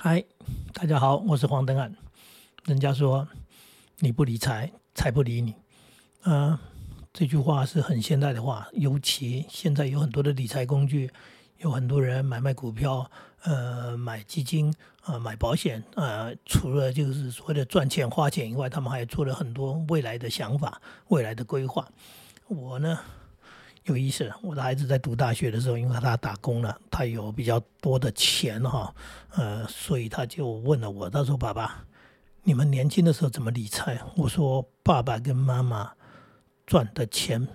嗨，大家好，我是黄登岸。人家说你不理财，财不理你。啊，这句话是很现代的话，尤其现在有很多的理财工具，有很多人买卖股票，呃，买基金，啊，买保险，啊，除了就是所谓的赚钱花钱以外，他们还做了很多未来的想法、未来的规划。我呢？有意思，我的孩子在读大学的时候，因为他打工了，他有比较多的钱哈，呃，所以他就问了我，他说：“爸爸，你们年轻的时候怎么理财？”我说：“爸爸跟妈妈赚的钱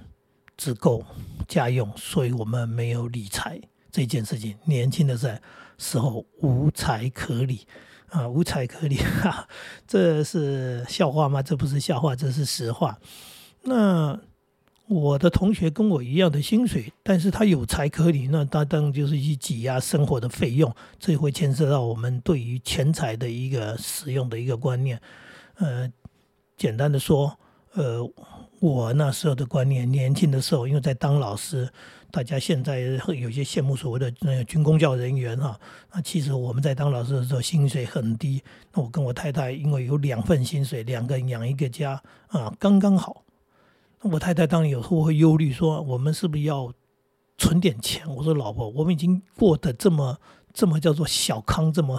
只够家用，所以我们没有理财这件事情。年轻的在时候无财可理啊，无财可理，哈，这是笑话吗？这不是笑话，这是实话。那。”我的同学跟我一样的薪水，但是他有财可理，那他当然就是去挤压生活的费用，这会牵涉到我们对于钱财的一个使用的一个观念。呃，简单的说，呃，我那时候的观念，年轻的时候，因为在当老师，大家现在会有些羡慕所谓的那个军工教人员哈，那其实我们在当老师的时候薪水很低，那我跟我太太因为有两份薪水，两个人养一个家啊，刚刚好。我太太当然有时候会忧虑，说我们是不是要存点钱？我说老婆，我们已经过得这么这么叫做小康，这么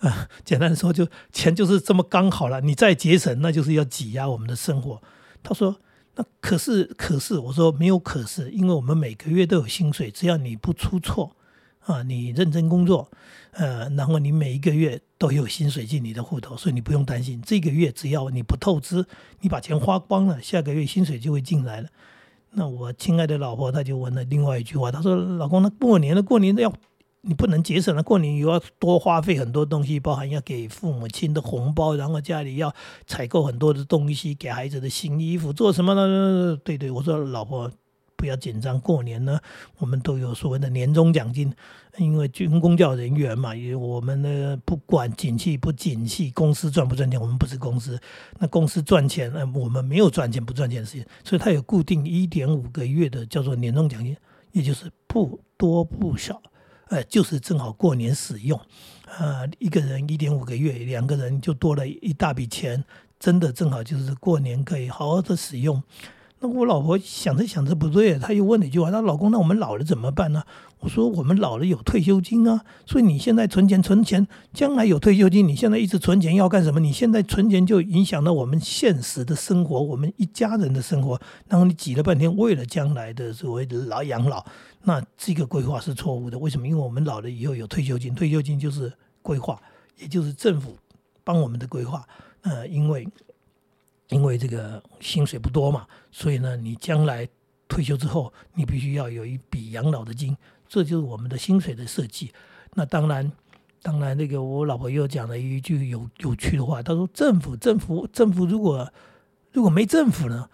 啊，简单的说，就钱就是这么刚好了。你再节省，那就是要挤压我们的生活。她说，那可是可是，我说没有可是，因为我们每个月都有薪水，只要你不出错。啊，你认真工作，呃，然后你每一个月都有薪水进你的户头，所以你不用担心。这个月只要你不透支，你把钱花光了，下个月薪水就会进来了。那我亲爱的老婆，她就问了另外一句话，她说：“老公，那过年了，过年要你不能节省了，过年又要多花费很多东西，包含要给父母亲的红包，然后家里要采购很多的东西，给孩子的新衣服，做什么呢？”对对，我说老婆。不要紧张，过年呢，我们都有所谓的年终奖金，因为军工教人员嘛，也我们呢不管景气不景气，公司赚不赚钱，我们不是公司，那公司赚钱，呃，我们没有赚钱不赚钱的事情，所以它有固定一点五个月的叫做年终奖金，也就是不多不少，呃，就是正好过年使用，呃，一个人一点五个月，两个人就多了一大笔钱，真的正好就是过年可以好好的使用。那我老婆想着想着不对，她又问了一句话：“她老公，那我们老了怎么办呢？”我说：“我们老了有退休金啊，所以你现在存钱存钱，将来有退休金。你现在一直存钱要干什么？你现在存钱就影响到我们现实的生活，我们一家人的生活。然后你挤了半天，为了将来的所谓的老养老，那这个规划是错误的。为什么？因为我们老了以后有退休金，退休金就是规划，也就是政府帮我们的规划。呃，因为。因为这个薪水不多嘛，所以呢，你将来退休之后，你必须要有一笔养老的金，这就是我们的薪水的设计。那当然，当然，那个我老婆又讲了一句有有趣的话，她说：“政府，政府，政府，如果如果没政府呢？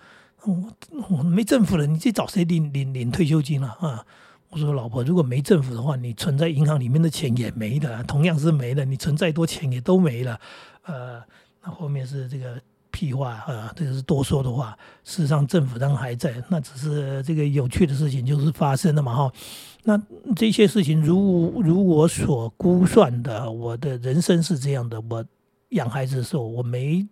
我我没政府了，你去找谁领领领退休金了啊？”我说：“老婆，如果没政府的话，你存在银行里面的钱也没的，同样是没了，你存再多钱也都没了。”呃，那后面是这个。屁话啊，这个是多说的话。事实上，政府当然还在，那只是这个有趣的事情就是发生了嘛哈。那这些事情如如我所估算的，我的人生是这样的：我养孩子的时候，我没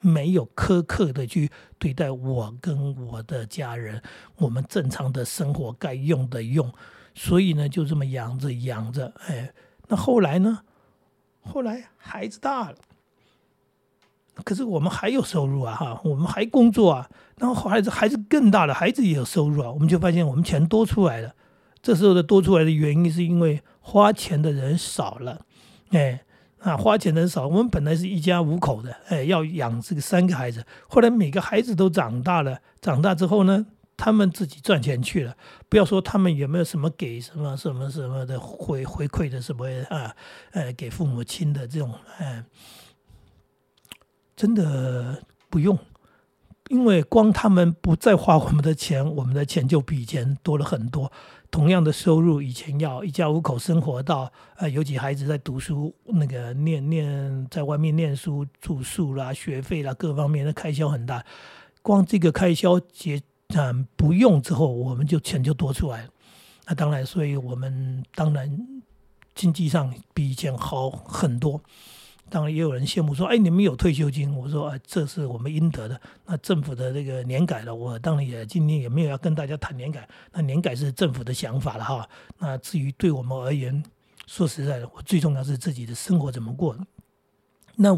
没有苛刻的去对待我跟我的家人，我们正常的生活该用的用，所以呢，就这么养着养着，哎，那后来呢？后来孩子大了。可是我们还有收入啊，哈，我们还工作啊，然后孩子孩子更大了，孩子也有收入啊，我们就发现我们钱多出来了。这时候的多出来的原因是因为花钱的人少了，哎，啊，花钱的人少，我们本来是一家五口的，哎，要养这个三个孩子，后来每个孩子都长大了，长大之后呢，他们自己赚钱去了，不要说他们有没有什么给什么什么什么的回回馈的什么啊，呃，给父母亲的这种，哎。真的不用，因为光他们不再花我们的钱，我们的钱就比以前多了很多。同样的收入，以前要一家五口生活到，呃，尤其孩子在读书，那个念念在外面念书，住宿啦、学费啦，各方面的开销很大。光这个开销结嗯不用之后，我们就钱就多出来。那当然，所以我们当然经济上比以前好很多。当然也有人羡慕说：“哎，你们有退休金。”我说：“啊，这是我们应得的。那政府的这个年改了，我当然也今天也没有要跟大家谈年改。那年改是政府的想法了哈。那至于对我们而言，说实在的，我最重要是自己的生活怎么过。那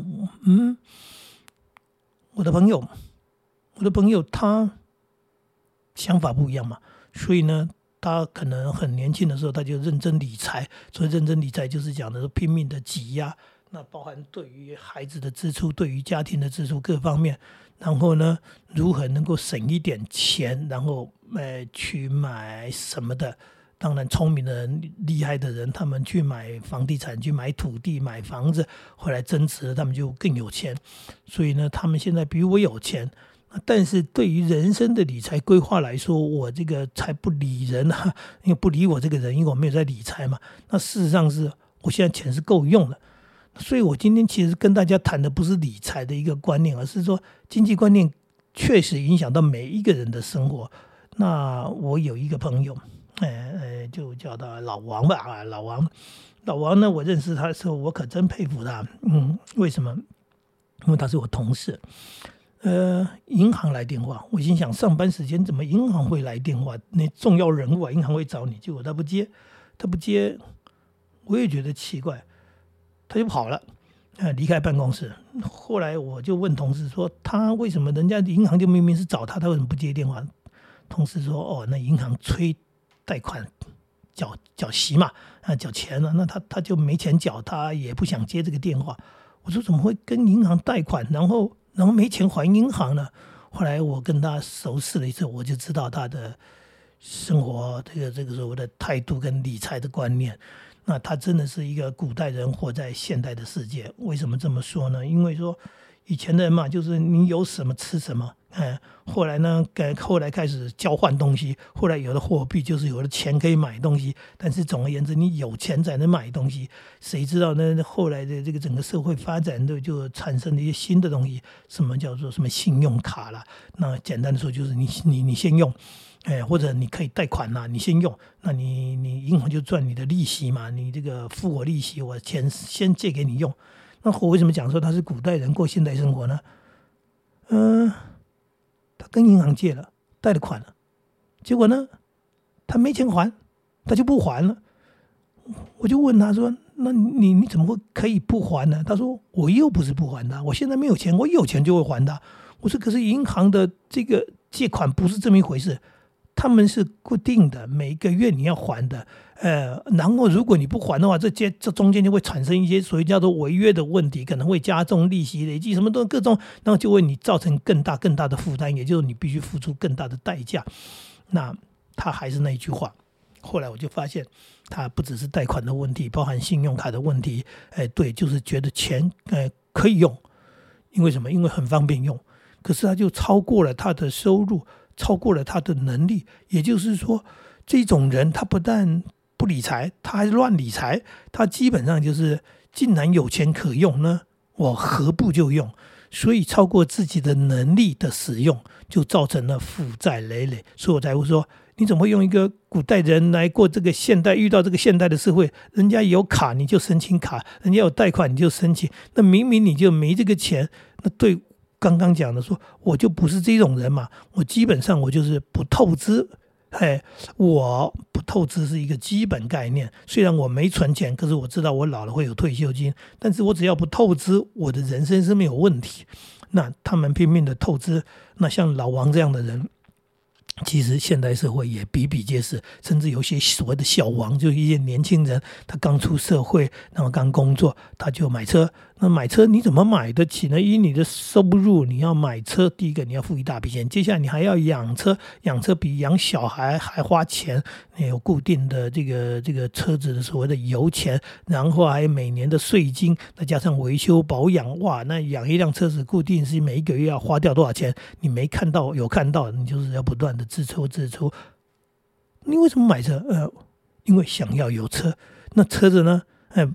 嗯，我的朋友，我的朋友他想法不一样嘛，所以呢，他可能很年轻的时候他就认真理财。所以认真理财就是讲的是拼命的挤压。那包含对于孩子的支出，对于家庭的支出各方面，然后呢，如何能够省一点钱，然后呃去买什么的？当然，聪明的人、厉害的人，他们去买房地产、去买土地、买房子，后来增值，他们就更有钱。所以呢，他们现在比我有钱。但是对于人生的理财规划来说，我这个才不理人啊，因为不理我这个人，因为我没有在理财嘛。那事实上是我现在钱是够用的。所以，我今天其实跟大家谈的不是理财的一个观念，而是说经济观念确实影响到每一个人的生活。那我有一个朋友，呃呃，就叫他老王吧，啊，老王，老王呢，我认识他的时候，我可真佩服他。嗯，为什么？因为他是我同事。呃，银行来电话，我心想，上班时间怎么银行会来电话？那重要人物啊，银行会找你，结果他不接，他不接，我也觉得奇怪。他就跑了，离开办公室。后来我就问同事说：“他为什么人家银行就明明是找他，他为什么不接电话？”同事说：“哦，那银行催贷款缴缴息嘛，啊，缴钱了，那他他就没钱缴，他也不想接这个电话。”我说：“怎么会跟银行贷款，然后然后没钱还银行呢？”后来我跟他熟识了一次，我就知道他的生活这个这个所谓的态度跟理财的观念。那他真的是一个古代人活在现代的世界，为什么这么说呢？因为说以前的人嘛，就是你有什么吃什么，嗯，后来呢，改后来开始交换东西，后来有了货币，就是有了钱可以买东西。但是总而言之，你有钱才能买东西。谁知道呢？后来的这个整个社会发展的就产生了一些新的东西，什么叫做什么信用卡了？那简单的说就是你你你先用。哎，或者你可以贷款呐，你先用，那你你银行就赚你的利息嘛，你这个付我利息，我钱先借给你用。那我为什么讲说他是古代人过现代生活呢？嗯，他跟银行借了，贷了款了，结果呢，他没钱还，他就不还了。我就问他说：“那你你怎么会可以不还呢？”他说：“我又不是不还的，我现在没有钱，我有钱就会还的。”我说：“可是银行的这个借款不是这么一回事。”他们是固定的，每个月你要还的，呃，然后如果你不还的话，这间这中间就会产生一些所谓叫做违约的问题，可能会加重利息累计，什么都各种，然后就为你造成更大更大的负担，也就是你必须付出更大的代价。那他还是那一句话，后来我就发现，他不只是贷款的问题，包含信用卡的问题，哎，对，就是觉得钱呃可以用，因为什么？因为很方便用，可是他就超过了他的收入。超过了他的能力，也就是说，这种人他不但不理财，他还乱理财。他基本上就是，既然有钱可用呢，我何不就用？所以超过自己的能力的使用，就造成了负债累累。所以我才会说，你怎么会用一个古代人来过这个现代？遇到这个现代的社会，人家有卡你就申请卡，人家有贷款你就申请，那明明你就没这个钱，那对。刚刚讲的说，我就不是这种人嘛，我基本上我就是不透支，哎，我不透支是一个基本概念。虽然我没存钱，可是我知道我老了会有退休金，但是我只要不透支，我的人生是没有问题。那他们拼命的透支，那像老王这样的人。其实现代社会也比比皆是，甚至有些所谓的小王，就一些年轻人，他刚出社会，然后刚工作，他就买车。那买车你怎么买得起呢？以你的收入，你要买车，第一个你要付一大笔钱，接下来你还要养车，养车比养小孩还花钱。你有固定的这个这个车子的所谓的油钱，然后还有每年的税金，再加上维修保养，哇，那养一辆车子固定是每一个月要花掉多少钱？你没看到有看到，你就是要不断的。自抽自出，你为什么买车？呃，因为想要有车。那车子呢？哎，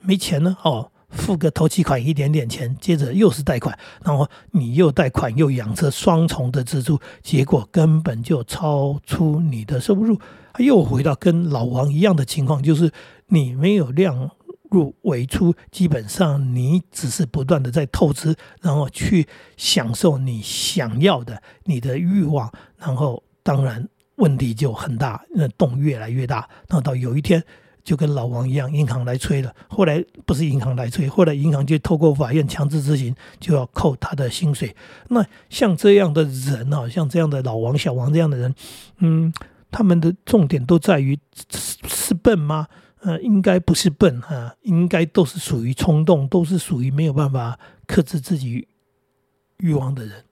没钱呢。哦，付个头期款一点点钱，接着又是贷款，然后你又贷款又养车，双重的支出，结果根本就超出你的收入。又回到跟老王一样的情况，就是你没有量入为出，基本上你只是不断的在透支，然后去享受你想要的你的欲望，然后当然问题就很大，那洞越来越大，然后到有一天。就跟老王一样，银行来催了。后来不是银行来催，后来银行就透过法院强制执行，就要扣他的薪水。那像这样的人啊，像这样的老王、小王这样的人，嗯，他们的重点都在于是是笨吗？呃，应该不是笨啊，应该都是属于冲动，都是属于没有办法克制自己欲望的人。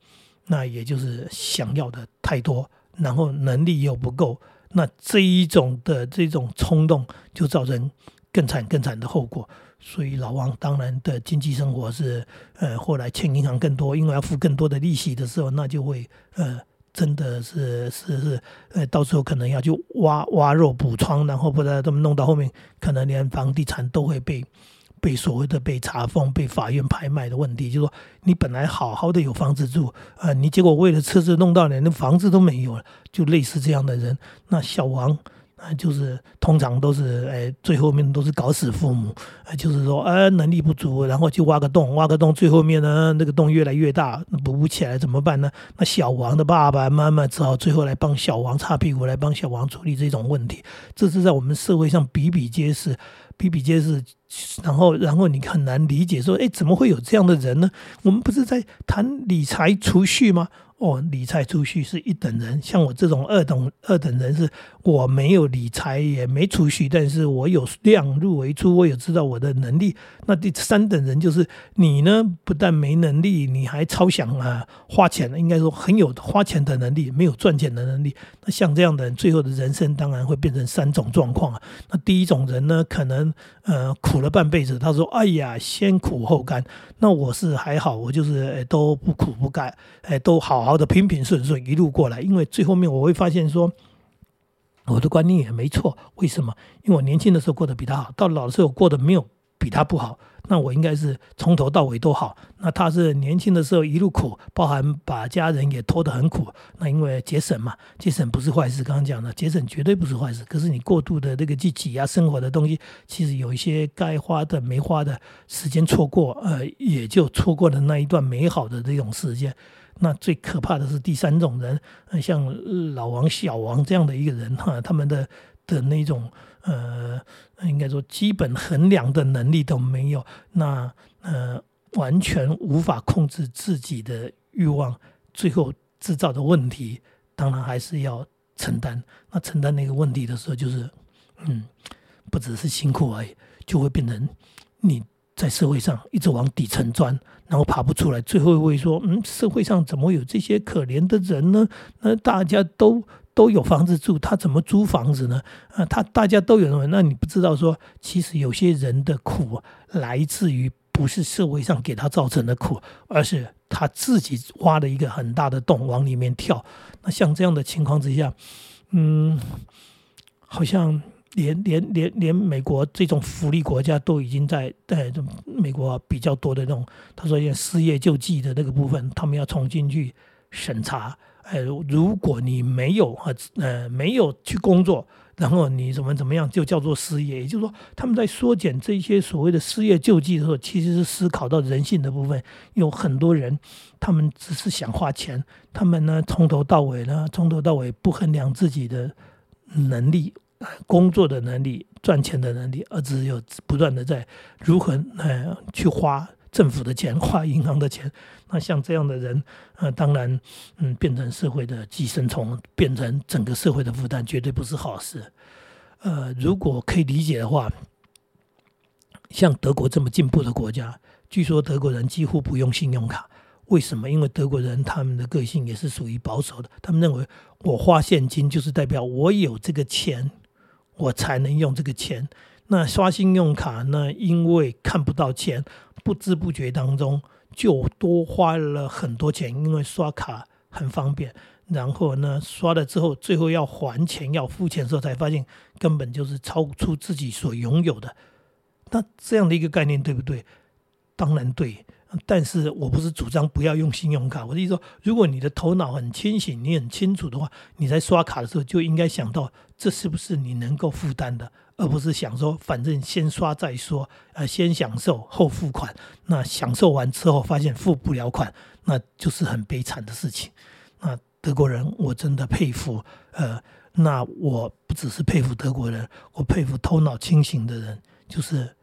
那也就是想要的太多，然后能力又不够。那这一种的这种冲动，就造成更惨更惨的后果。所以老王当然的经济生活是，呃，后来欠银行更多，因为要付更多的利息的时候，那就会，呃，真的是是是，呃，到时候可能要去挖挖肉补疮，然后不然这么弄到后面，可能连房地产都会被。被所谓的被查封、被法院拍卖的问题，就是说你本来好好的有房子住，啊，你结果为了车子弄到连那房子都没有了，就类似这样的人。那小王啊，就是通常都是哎，最后面都是搞死父母，就是说啊，能力不足，然后就挖个洞，挖个洞，最后面呢那个洞越来越大，补不起来怎么办呢？那小王的爸爸妈妈只好最后来帮小王擦屁股，来帮小王处理这种问题。这是在我们社会上比比皆是。比比皆是，然后，然后你很难理解说，哎，怎么会有这样的人呢？我们不是在谈理财储蓄吗？哦，理财储蓄是一等人，像我这种二等二等人是，我没有理财也没储蓄，但是我有量入为出，我有知道我的能力。那第三等人就是你呢，不但没能力，你还超想啊花钱，应该说很有花钱的能力，没有赚钱的能力。那像这样的人，最后的人生当然会变成三种状况啊。那第一种人呢，可能呃苦了半辈子，他说：“哎呀，先苦后甘。”那我是还好，我就是都不苦不甘，哎，都好。好的，平平顺顺一路过来，因为最后面我会发现说，我的观念也没错。为什么？因为我年轻的时候过得比他好，到老的时候过得没有比他不好。那我应该是从头到尾都好。那他是年轻的时候一路苦，包含把家人也拖得很苦。那因为节省嘛，节省不是坏事。刚刚讲的节省绝对不是坏事。可是你过度的这个去挤压生活的东西，其实有一些该花的没花的时间错过，呃，也就错过了那一段美好的这种时间。那最可怕的是第三种人，像老王、小王这样的一个人哈，他们的的那种呃，应该说基本衡量的能力都没有，那呃，完全无法控制自己的欲望，最后制造的问题，当然还是要承担。那承担那个问题的时候，就是嗯，不只是辛苦而已，就会变成你。在社会上一直往底层钻，然后爬不出来，最后会说：“嗯，社会上怎么有这些可怜的人呢？那大家都都有房子住，他怎么租房子呢？啊，他大家都有什么？那你不知道说，其实有些人的苦来自于不是社会上给他造成的苦，而是他自己挖了一个很大的洞往里面跳。那像这样的情况之下，嗯，好像。”连连连连美国这种福利国家都已经在在美国比较多的那种，他说像失业救济的那个部分，他们要重新去审查。哎，如果你没有啊呃没有去工作，然后你怎么怎么样，就叫做失业。也就是说，他们在缩减这些所谓的失业救济的时候，其实是思考到人性的部分。有很多人，他们只是想花钱，他们呢从头到尾呢从头到尾不衡量自己的能力。工作的能力、赚钱的能力，而只有不断的在如何呃去花政府的钱、花银行的钱。那像这样的人，呃，当然，嗯，变成社会的寄生虫，变成整个社会的负担，绝对不是好事。呃，如果可以理解的话，像德国这么进步的国家，据说德国人几乎不用信用卡。为什么？因为德国人他们的个性也是属于保守的，他们认为我花现金就是代表我有这个钱。我才能用这个钱。那刷信用卡呢？因为看不到钱，不知不觉当中就多花了很多钱。因为刷卡很方便，然后呢，刷了之后，最后要还钱、要付钱的时候，才发现根本就是超出自己所拥有的。那这样的一个概念对不对？当然对。但是我不是主张不要用信用卡，我的意思说，如果你的头脑很清醒，你很清楚的话，你在刷卡的时候就应该想到这是不是你能够负担的，而不是想说反正先刷再说，呃，先享受后付款。那享受完之后发现付不了款，那就是很悲惨的事情。那德国人我真的佩服，呃，那我不只是佩服德国人，我佩服头脑清醒的人，就是。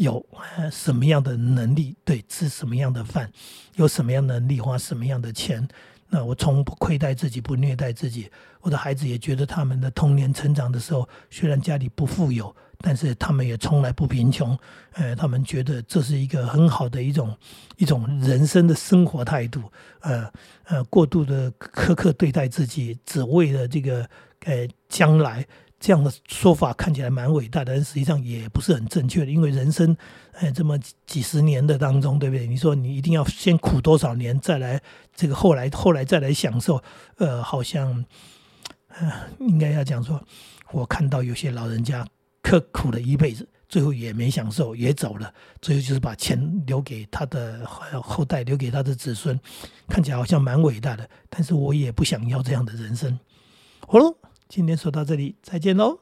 有什么样的能力，对吃什么样的饭，有什么样的能力花什么样的钱，那我从不亏待自己，不虐待自己。我的孩子也觉得他们的童年成长的时候，虽然家里不富有，但是他们也从来不贫穷。呃，他们觉得这是一个很好的一种一种人生的生活态度。呃呃，过度的苛刻对待自己，只为了这个呃将来。这样的说法看起来蛮伟大的，但实际上也不是很正确的。因为人生，哎，这么几十年的当中，对不对？你说你一定要先苦多少年，再来这个后来后来再来享受，呃，好像，呃，应该要讲说，我看到有些老人家刻苦了一辈子，最后也没享受，也走了，最后就是把钱留给他的后代，留给他的子孙，看起来好像蛮伟大的。但是我也不想要这样的人生。好了。今天说到这里，再见喽。